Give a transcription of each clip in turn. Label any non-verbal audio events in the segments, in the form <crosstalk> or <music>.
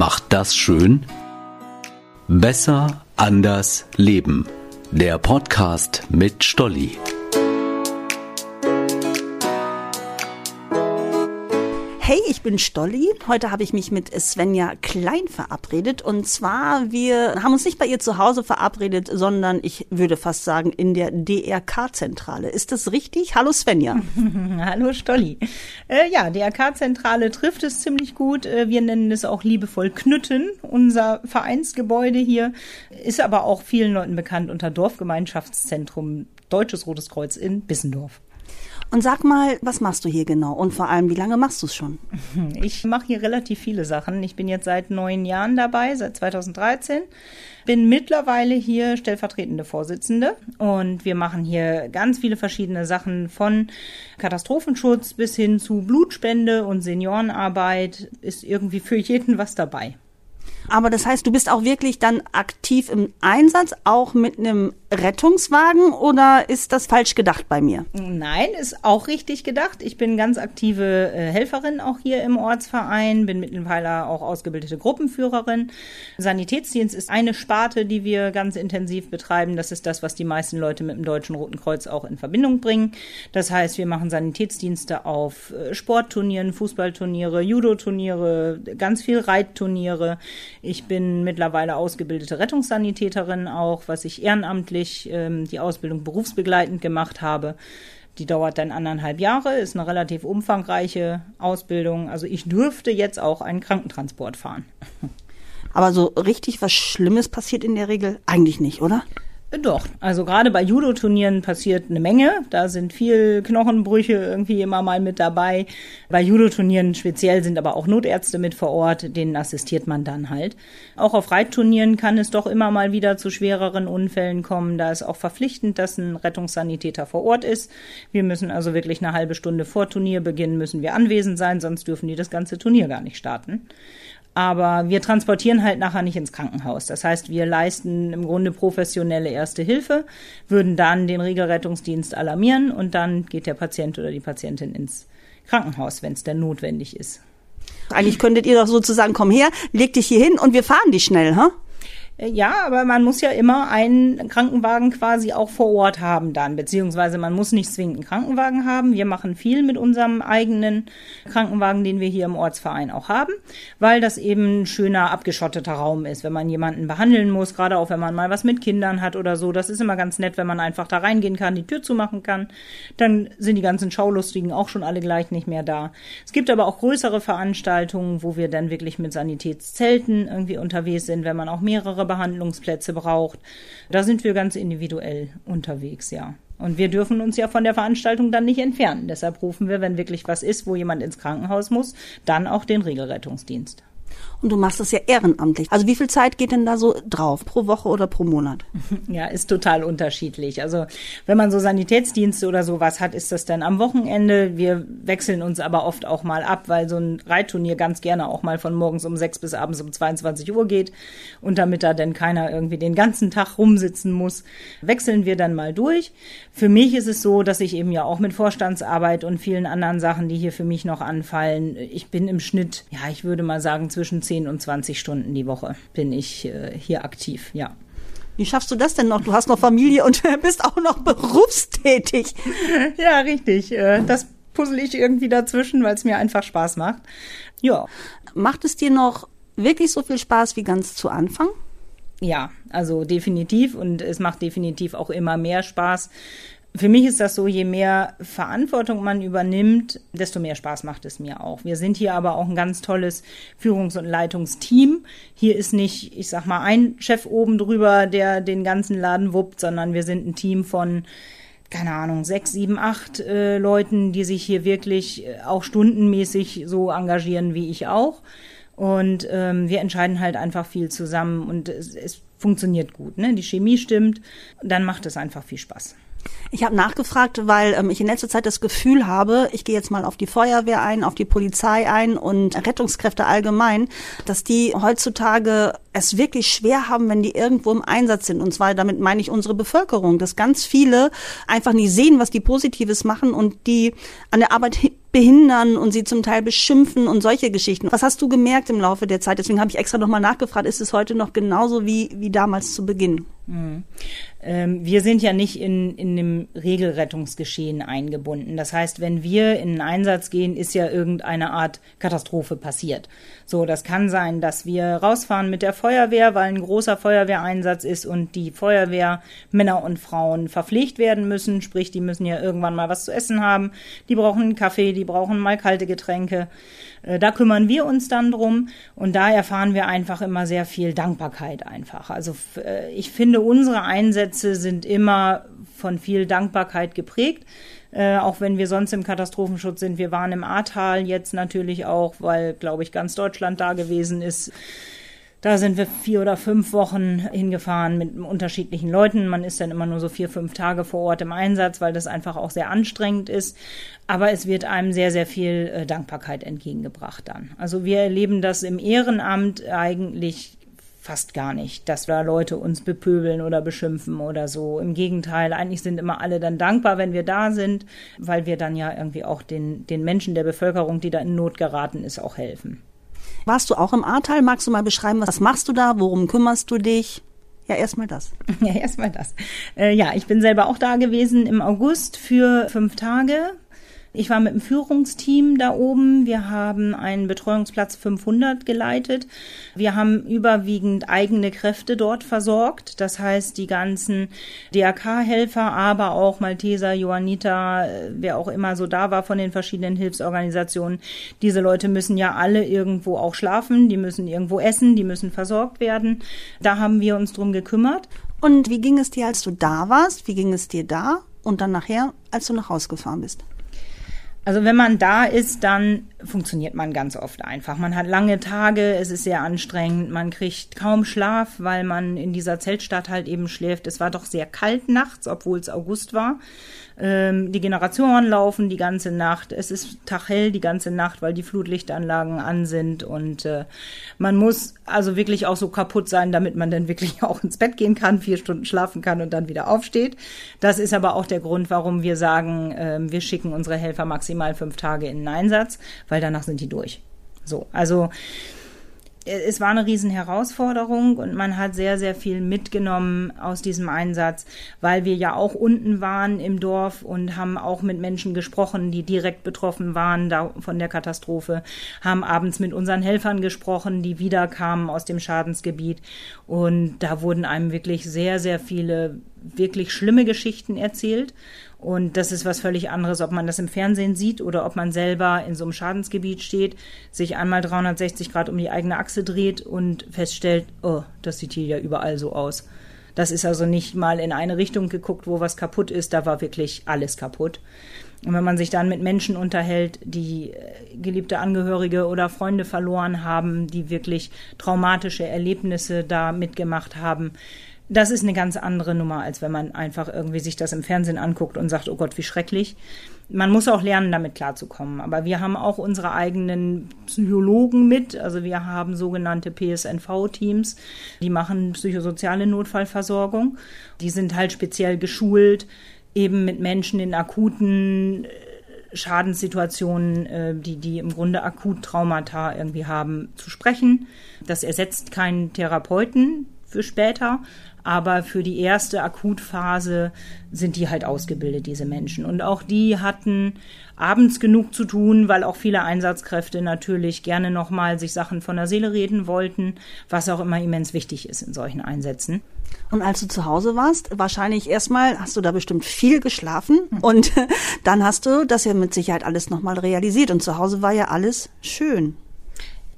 macht das schön? Besser, anders, leben. Der Podcast mit Stolli. Hey, ich bin Stolli. Heute habe ich mich mit Svenja Klein verabredet. Und zwar, wir haben uns nicht bei ihr zu Hause verabredet, sondern ich würde fast sagen in der DRK-Zentrale. Ist das richtig? Hallo Svenja. <laughs> Hallo Stolli. Äh, ja, DRK-Zentrale trifft es ziemlich gut. Äh, wir nennen es auch liebevoll Knütten. Unser Vereinsgebäude hier ist aber auch vielen Leuten bekannt unter Dorfgemeinschaftszentrum Deutsches Rotes Kreuz in Bissendorf. Und sag mal, was machst du hier genau? Und vor allem, wie lange machst du es schon? <laughs> Ich mache hier relativ viele Sachen. Ich bin jetzt seit neun Jahren dabei, seit 2013. Bin mittlerweile hier stellvertretende Vorsitzende und wir machen hier ganz viele verschiedene Sachen von Katastrophenschutz bis hin zu Blutspende und Seniorenarbeit. Ist irgendwie für jeden was dabei. Aber das heißt, du bist auch wirklich dann aktiv im Einsatz, auch mit einem Rettungswagen oder ist das falsch gedacht bei mir? Nein, ist auch richtig gedacht. Ich bin ganz aktive äh, Helferin auch hier im Ortsverein, bin mittlerweile auch ausgebildete Gruppenführerin. Sanitätsdienst ist eine Sparte, die wir ganz intensiv betreiben. Das ist das, was die meisten Leute mit dem Deutschen Roten Kreuz auch in Verbindung bringen. Das heißt, wir machen Sanitätsdienste auf äh, Sportturnieren, Fußballturniere, Judo-Turniere, ganz viel Reitturniere. Ich bin mittlerweile ausgebildete Rettungssanitäterin auch, was ich ehrenamtlich ähm, die Ausbildung berufsbegleitend gemacht habe. Die dauert dann anderthalb Jahre, ist eine relativ umfangreiche Ausbildung. Also ich dürfte jetzt auch einen Krankentransport fahren. Aber so richtig was Schlimmes passiert in der Regel eigentlich nicht, oder? Doch, also gerade bei Judo-Turnieren passiert eine Menge. Da sind viel Knochenbrüche irgendwie immer mal mit dabei. Bei Judo-Turnieren speziell sind aber auch Notärzte mit vor Ort, denen assistiert man dann halt. Auch auf Reitturnieren kann es doch immer mal wieder zu schwereren Unfällen kommen. Da ist auch verpflichtend, dass ein Rettungssanitäter vor Ort ist. Wir müssen also wirklich eine halbe Stunde vor Turnierbeginn müssen wir anwesend sein, sonst dürfen die das ganze Turnier gar nicht starten. Aber wir transportieren halt nachher nicht ins Krankenhaus. Das heißt, wir leisten im Grunde professionelle Erste Hilfe, würden dann den Regelrettungsdienst alarmieren und dann geht der Patient oder die Patientin ins Krankenhaus, wenn es denn notwendig ist. Eigentlich könntet ihr doch sozusagen, komm her, leg dich hier hin und wir fahren dich schnell, ha? Huh? Äh, ja, aber man muss ja immer einen Krankenwagen quasi auch vor Ort haben dann, beziehungsweise man muss nicht zwingend einen Krankenwagen haben. Wir machen viel mit unserem eigenen Krankenwagen, den wir hier im Ortsverein auch haben, weil das eben ein schöner abgeschotteter Raum ist, wenn man jemanden behandeln muss, gerade auch wenn man mal was mit Kindern hat oder so. Das ist immer ganz nett, wenn man einfach da reingehen kann, die Tür zumachen kann. Dann sind die ganzen Schaulustigen auch schon alle gleich nicht mehr da. Es gibt aber auch größere Veranstaltungen, wo wir dann wirklich mit Sanitätszelten irgendwie unterwegs sind, wenn man auch mehrere Behandlungsplätze braucht. Da sind wir ganz individuell unterwegs, ja. Und wir dürfen uns ja von der Veranstaltung dann nicht entfernen. Deshalb rufen wir, wenn wirklich was ist, wo jemand ins Krankenhaus muss, dann auch den Regelrettungsdienst. Und du machst das ja ehrenamtlich. Also wie viel Zeit geht denn da so drauf? Pro Woche oder pro Monat? <laughs> Ja, ist total unterschiedlich. Also wenn man so Sanitätsdienste oder sowas hat, ist das dann am Wochenende. Wir wechseln uns aber oft auch mal ab, weil so ein Reitturnier ganz gerne auch mal von morgens um sechs bis abends um 22 Uhr geht. Und damit da dann keiner irgendwie den ganzen Tag rumsitzen muss, wechseln wir dann mal durch. Für mich ist es so, dass ich eben ja auch mit Vorstandsarbeit und vielen anderen Sachen, die hier für mich noch anfallen, ich bin im Schnitt, ja, ich würde mal sagen, zwischen 10 und 20 Stunden die Woche bin ich äh, hier aktiv, ja. Wie schaffst du das denn noch? Du hast noch Familie und <laughs> bist auch noch berufstätig. <laughs> Ja, richtig. Äh, das puzzle ich irgendwie dazwischen, weil es mir einfach Spaß macht. Ja. Macht es dir noch wirklich so viel Spaß wie ganz zu Anfang? Ja, also definitiv und es macht definitiv auch immer mehr Spaß, für mich ist das so, je mehr Verantwortung man übernimmt, desto mehr Spaß macht es mir auch. Wir sind hier aber auch ein ganz tolles Führungs- und Leitungsteam. Hier ist nicht, ich sag mal, ein Chef oben drüber, der den ganzen Laden wuppt, sondern wir sind ein Team von keine Ahnung, sechs, sieben, acht äh, Leuten, die sich hier wirklich äh, auch stundenmäßig so engagieren wie ich auch. Und ähm, wir entscheiden halt einfach viel zusammen und es, es funktioniert gut. Ne? Die Chemie stimmt, dann macht es einfach viel Spaß. Ich habe nachgefragt, weil ähm, ich in letzter Zeit das Gefühl habe, ich gehe jetzt mal auf die Feuerwehr ein, auf die Polizei ein und Rettungskräfte allgemein, dass die heutzutage es wirklich schwer haben, wenn die irgendwo im Einsatz sind. Und zwar damit meine ich unsere Bevölkerung, dass ganz viele einfach nicht sehen, was die Positives machen und die an der Arbeit behindern und sie zum Teil beschimpfen und solche Geschichten. Was hast du gemerkt im Laufe der Zeit? Deswegen habe ich extra nochmal nachgefragt, ist es heute noch genauso wie, wie damals zu Beginn? Mhm. Ähm, wir sind ja nicht in, in dem Regelrettungsgeschehen eingebunden. Das heißt, wenn wir in einen Einsatz gehen, ist ja irgendeine Art Katastrophe passiert. So, das kann sein, dass wir rausfahren mit der Feuerwehr, weil ein großer Feuerwehreinsatz ist und die Feuerwehr Männer und Frauen verpflegt werden müssen. Sprich, die müssen ja irgendwann mal was zu essen haben. Die brauchen einen Kaffee, die brauchen mal kalte Getränke. Äh, da kümmern wir uns dann drum und da erfahren wir einfach immer sehr viel Dankbarkeit einfach. Also äh, ich finde, unsere Einsätze sind immer von viel Dankbarkeit geprägt. Äh, auch wenn wir sonst im Katastrophenschutz sind. Wir waren im Ahrtal jetzt natürlich auch, weil, glaube ich, ganz Deutschland da gewesen ist. Da sind wir vier oder fünf Wochen hingefahren mit unterschiedlichen Leuten. Man ist dann immer nur so vier, fünf Tage vor Ort im Einsatz, weil das einfach auch sehr anstrengend ist. Aber es wird einem sehr, sehr viel äh, Dankbarkeit entgegengebracht dann. Also wir erleben das im Ehrenamt eigentlich fast gar nicht, dass da Leute uns bepöbeln oder beschimpfen oder so. Im Gegenteil, eigentlich sind immer alle dann dankbar, wenn wir da sind, weil wir dann ja irgendwie auch den, den Menschen der Bevölkerung, die da in Not geraten ist, auch helfen. Warst du auch im Ahrtal? Magst du mal beschreiben, was machst du da? Worum kümmerst du dich? Ja, erstmal das. <laughs> Ja, erstmal das. Äh, ja, ich bin selber auch da gewesen im August für fünf Tage ich war mit dem Führungsteam da oben. Wir haben einen Betreuungsplatz 500 geleitet. Wir haben überwiegend eigene Kräfte dort versorgt. Das heißt, die ganzen DRK-Helfer, aber auch Malteser, Johanniter, wer auch immer so da war von den verschiedenen Hilfsorganisationen. Diese Leute müssen ja alle irgendwo auch schlafen. Die müssen irgendwo essen. Die müssen versorgt werden. Da haben wir uns drum gekümmert. Und wie ging es dir, als du da warst? Wie ging es dir da? Und dann nachher, als du nach Hause gefahren bist? Also wenn man da ist, dann funktioniert man ganz oft einfach. Man hat lange Tage, es ist sehr anstrengend, man kriegt kaum Schlaf, weil man in dieser Zeltstadt halt eben schläft. Es war doch sehr kalt nachts, obwohl es August war. Ähm, die Generatoren laufen die ganze Nacht. Es ist taghell die ganze Nacht, weil die Flutlichtanlagen an sind. Und äh, man muss also wirklich auch so kaputt sein, damit man dann wirklich <laughs> auch ins Bett gehen kann, vier Stunden schlafen kann und dann wieder aufsteht. Das ist aber auch der Grund, warum wir sagen, äh, wir schicken unsere Helfer maximal fünf Tage in den Einsatz, weil danach sind die durch. So, also es war eine Riesenherausforderung und man hat sehr, sehr viel mitgenommen aus diesem Einsatz, weil wir ja auch unten waren im Dorf und haben auch mit Menschen gesprochen, die direkt betroffen waren von der Katastrophe, haben abends mit unseren Helfern gesprochen, die wiederkamen aus dem Schadensgebiet. Und da wurden einem wirklich sehr, sehr viele wirklich schlimme Geschichten erzählt und das ist was völlig anderes, ob man das im Fernsehen sieht oder ob man selber in so einem Schadensgebiet steht, sich einmal 360 Grad um die eigene Achse dreht und feststellt, oh, das sieht hier ja überall so aus. Das ist also nicht mal in eine Richtung geguckt, wo was kaputt ist, da war wirklich alles kaputt. Und wenn man sich dann mit Menschen unterhält, die äh, geliebte Angehörige oder Freunde verloren haben, die wirklich traumatische Erlebnisse da mitgemacht haben, das ist eine ganz andere Nummer, als wenn man einfach irgendwie sich das im Fernsehen anguckt und sagt, oh Gott, wie schrecklich. Man muss auch lernen, damit klarzukommen. Aber wir haben auch unsere eigenen Psychologen mit. Also wir haben sogenannte PSNV-Teams, die machen psychosoziale Notfallversorgung. Die sind halt speziell geschult, eben mit Menschen in akuten äh, Schadenssituationen, äh, die, die im Grunde akut Traumata irgendwie haben, zu sprechen. Das ersetzt keinen Therapeuten für später, aber für die erste Akutphase sind die halt ausgebildet, diese Menschen. Und auch die hatten abends genug zu tun, weil auch viele Einsatzkräfte natürlich gerne nochmal sich Sachen von der Seele reden wollten, was auch immer immens wichtig ist in solchen Einsätzen. Und als du zu Hause warst, wahrscheinlich erstmal hast du da bestimmt viel geschlafen und <laughs> dann hast du das ja mit Sicherheit alles nochmal realisiert und zu Hause war ja alles schön.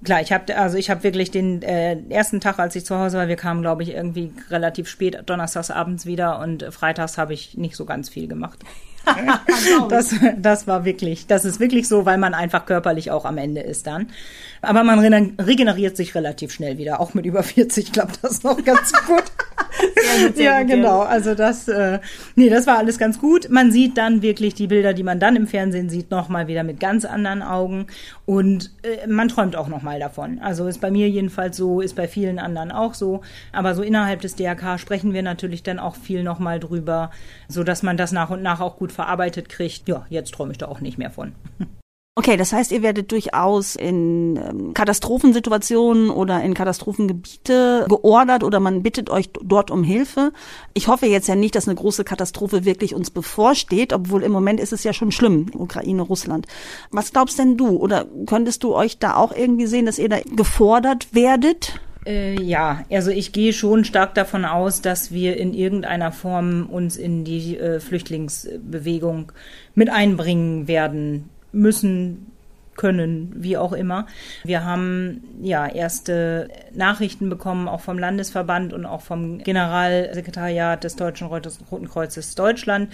Klar, ich habe also ich habe wirklich den äh, ersten Tag, als ich zu Hause war, wir kamen, glaube ich, irgendwie relativ spät donnerstags abends wieder und freitags habe ich nicht so ganz viel gemacht. <laughs> das, das war wirklich, das ist wirklich so, weil man einfach körperlich auch am Ende ist dann. Aber man regeneriert sich relativ schnell wieder. Auch mit über 40 klappt das noch ganz <laughs> gut. Sehr gut sehr ja, gut, genau. Also das, äh, nee, das war alles ganz gut. Man sieht dann wirklich die Bilder, die man dann im Fernsehen sieht, nochmal wieder mit ganz anderen Augen. Und äh, man träumt auch nochmal davon. Also ist bei mir jedenfalls so, ist bei vielen anderen auch so. Aber so innerhalb des DRK sprechen wir natürlich dann auch viel nochmal drüber, so dass man das nach und nach auch gut verarbeitet kriegt. Ja, jetzt träume ich da auch nicht mehr von. <laughs> Okay, das heißt, ihr werdet durchaus in ähm, Katastrophensituationen oder in Katastrophengebiete geordert oder man bittet euch dort um Hilfe. Ich hoffe jetzt ja nicht, dass eine große Katastrophe wirklich uns bevorsteht, obwohl im Moment ist es ja schon schlimm, Ukraine, Russland. Was glaubst denn du? Oder könntest du euch da auch irgendwie sehen, dass ihr da gefordert werdet? Äh, ja, also ich gehe schon stark davon aus, dass wir in irgendeiner Form uns in die äh, Flüchtlingsbewegung mit einbringen werden müssen, können, wie auch immer. Wir haben ja erste Nachrichten bekommen, auch vom Landesverband und auch vom Generalsekretariat des Deutschen Roten Kreuzes Deutschland,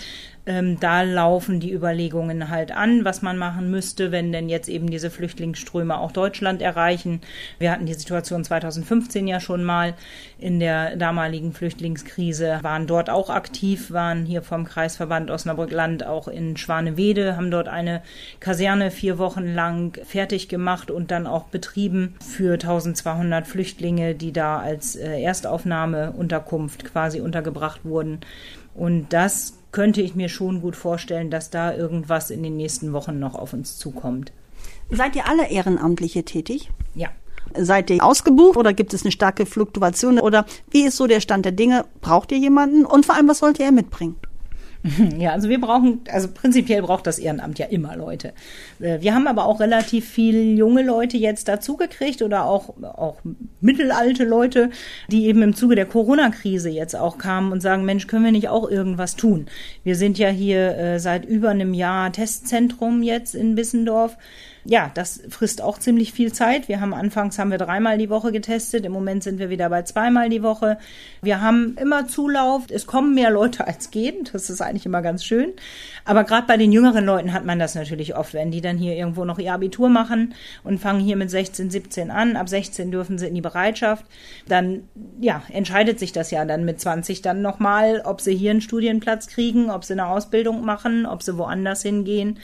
ähm, da laufen die Überlegungen halt an, was man machen müsste, wenn denn jetzt eben diese Flüchtlingsströme auch Deutschland erreichen. Wir hatten die Situation 2015 ja schon mal in der damaligen Flüchtlingskrise, waren dort auch aktiv, waren hier vom Kreisverband Osnabrück-Land auch in Schwanewede, haben dort eine Kaserne vier Wochen lang fertig gemacht und dann auch betrieben für 1200 Flüchtlinge, die da als äh, Erstaufnahmeunterkunft quasi untergebracht wurden. Und das könnte ich mir schon gut vorstellen, dass da irgendwas in den nächsten Wochen noch auf uns zukommt. Seid ihr alle Ehrenamtliche tätig? Ja. Seid ihr ausgebucht oder gibt es eine starke Fluktuation oder wie ist so der Stand der Dinge? Braucht ihr jemanden und vor allem, was wollt ihr mitbringen? <laughs> Ja, also wir brauchen, also prinzipiell braucht das Ehrenamt ja immer Leute. Äh, wir haben aber auch relativ viel junge Leute jetzt dazugekriegt oder auch, auch mittelalte Leute, die eben im Zuge der Corona-Krise jetzt auch kamen und sagen, Mensch, können wir nicht auch irgendwas tun? Wir sind ja hier äh, seit über einem Jahr Testzentrum jetzt in Bissendorf ja, das frisst auch ziemlich viel Zeit. Wir haben anfangs haben wir dreimal die Woche getestet. Im Moment sind wir wieder bei zweimal die Woche. Wir haben immer Zulauf. Es kommen mehr Leute als gehen. Das ist eigentlich immer ganz schön. Aber gerade bei den jüngeren Leuten hat man das natürlich oft, wenn die dann hier irgendwo noch ihr Abitur machen und fangen hier mit 16, 17 an. Ab 16 dürfen sie in die Bereitschaft. Dann, ja, entscheidet sich das ja dann mit 20 dann nochmal, ob sie hier einen Studienplatz kriegen, ob sie eine Ausbildung machen, ob sie woanders hingehen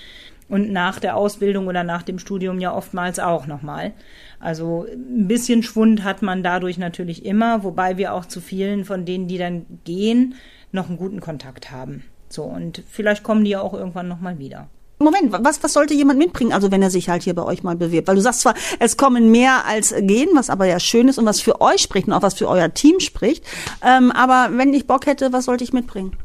und nach der Ausbildung oder nach dem Studium ja oftmals auch nochmal. Also ein bisschen Schwund hat man dadurch natürlich immer, wobei wir auch zu vielen von denen, die dann gehen, noch einen guten Kontakt haben. So, und vielleicht kommen die ja auch irgendwann nochmal wieder. Moment, was, was sollte jemand mitbringen, also wenn er sich halt hier bei euch mal bewirbt? Weil du sagst zwar, es kommen mehr als gehen, was aber ja schön ist und was für euch spricht und auch was für euer Team spricht. Ähm, aber wenn ich Bock hätte, was sollte ich mitbringen?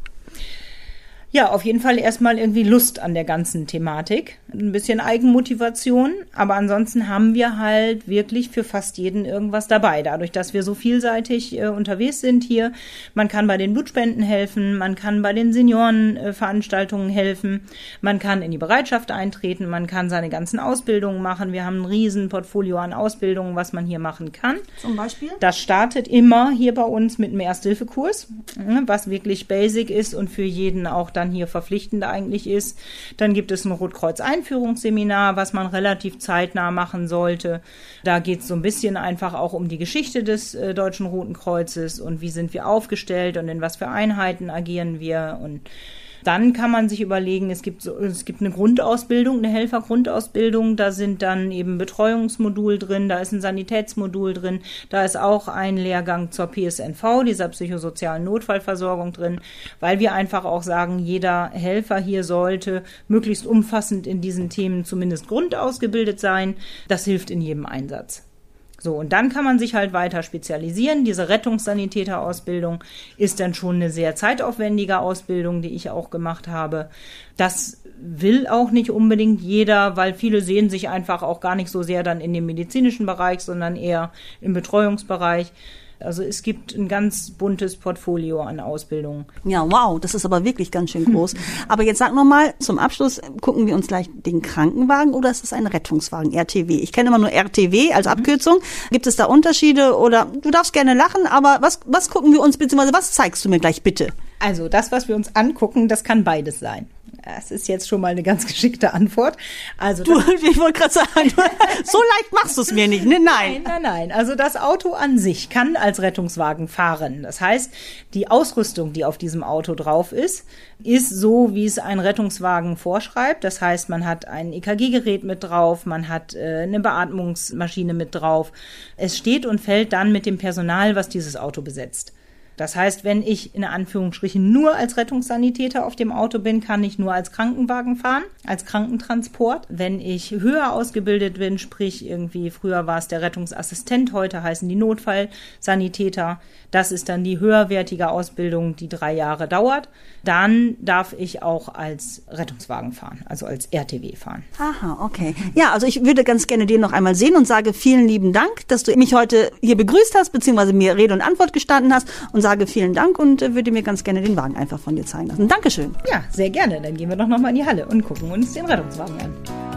Ja, auf jeden Fall erstmal irgendwie Lust an der ganzen Thematik. Ein bisschen Eigenmotivation. Aber ansonsten haben wir halt wirklich für fast jeden irgendwas dabei. Dadurch, dass wir so vielseitig äh, unterwegs sind hier. Man kann bei den Blutspenden helfen. Man kann bei den Seniorenveranstaltungen äh, helfen. Man kann in die Bereitschaft eintreten. Man kann seine ganzen Ausbildungen machen. Wir haben ein riesen Portfolio an Ausbildungen, was man hier machen kann. Zum Beispiel? Das startet immer hier bei uns mit einem Ersthilfekurs, ne, was wirklich basic ist und für jeden auch dann hier verpflichtend eigentlich ist. Dann gibt es ein Rotkreuz-Einführungsseminar, was man relativ zeitnah machen sollte. Da geht es so ein bisschen einfach auch um die Geschichte des äh, Deutschen Roten Kreuzes und wie sind wir aufgestellt und in was für Einheiten agieren wir und dann kann man sich überlegen, es gibt so, es gibt eine Grundausbildung, eine Helfergrundausbildung, da sind dann eben Betreuungsmodul drin, da ist ein Sanitätsmodul drin, da ist auch ein Lehrgang zur PSNV, dieser psychosozialen Notfallversorgung drin, weil wir einfach auch sagen, jeder Helfer hier sollte möglichst umfassend in diesen Themen zumindest grundausgebildet sein. Das hilft in jedem Einsatz. So, und dann kann man sich halt weiter spezialisieren. Diese Rettungssanitäterausbildung ist dann schon eine sehr zeitaufwendige Ausbildung, die ich auch gemacht habe. Das will auch nicht unbedingt jeder, weil viele sehen sich einfach auch gar nicht so sehr dann in dem medizinischen Bereich, sondern eher im Betreuungsbereich. Also es gibt ein ganz buntes Portfolio an Ausbildungen. Ja, wow, das ist aber wirklich ganz schön groß. <laughs> aber jetzt sag noch mal, zum Abschluss gucken wir uns gleich den Krankenwagen oder ist es ein Rettungswagen, RTW? Ich kenne immer nur RTW als mhm. Abkürzung. Gibt es da Unterschiede oder du darfst gerne lachen, aber was, was gucken wir uns, beziehungsweise was zeigst du mir gleich bitte? Also das, was wir uns angucken, das kann beides sein. Das ist jetzt schon mal eine ganz <laughs> geschickte Antwort. Also du, <laughs> ich wollte gerade sagen, <laughs> so leicht machst du es mir nicht. Ne? Nein. nein, nein, nein. Also das Auto an sich kann als Rettungswagen fahren. Das heißt, die Ausrüstung, die auf diesem Auto drauf ist, ist so, wie es ein Rettungswagen vorschreibt. Das heißt, man hat ein EKG-Gerät mit drauf, man hat äh, eine Beatmungsmaschine mit drauf. Es steht und fällt dann mit dem Personal, was dieses Auto besetzt. Das heißt, wenn ich in Anführungsstrichen nur als Rettungssanitäter auf dem Auto bin, kann ich nur als Krankenwagen fahren, als Krankentransport. Wenn ich höher ausgebildet bin, sprich irgendwie früher war es der Rettungsassistent, heute heißen die Notfallsanitäter, das ist dann die höherwertige Ausbildung, die drei Jahre dauert, dann darf ich auch als Rettungswagen fahren, also als RTW fahren. Aha, okay. Ja, also ich würde ganz gerne den noch einmal sehen und sage vielen lieben Dank, dass du mich heute hier begrüßt hast, beziehungsweise mir Rede und Antwort gestanden hast und sage vielen Dank und äh, würde mir ganz gerne den Wagen einfach von dir zeigen lassen. Dankeschön. Ja, sehr gerne. Dann gehen wir doch nochmal in die Halle und gucken uns den Rettungswagen an.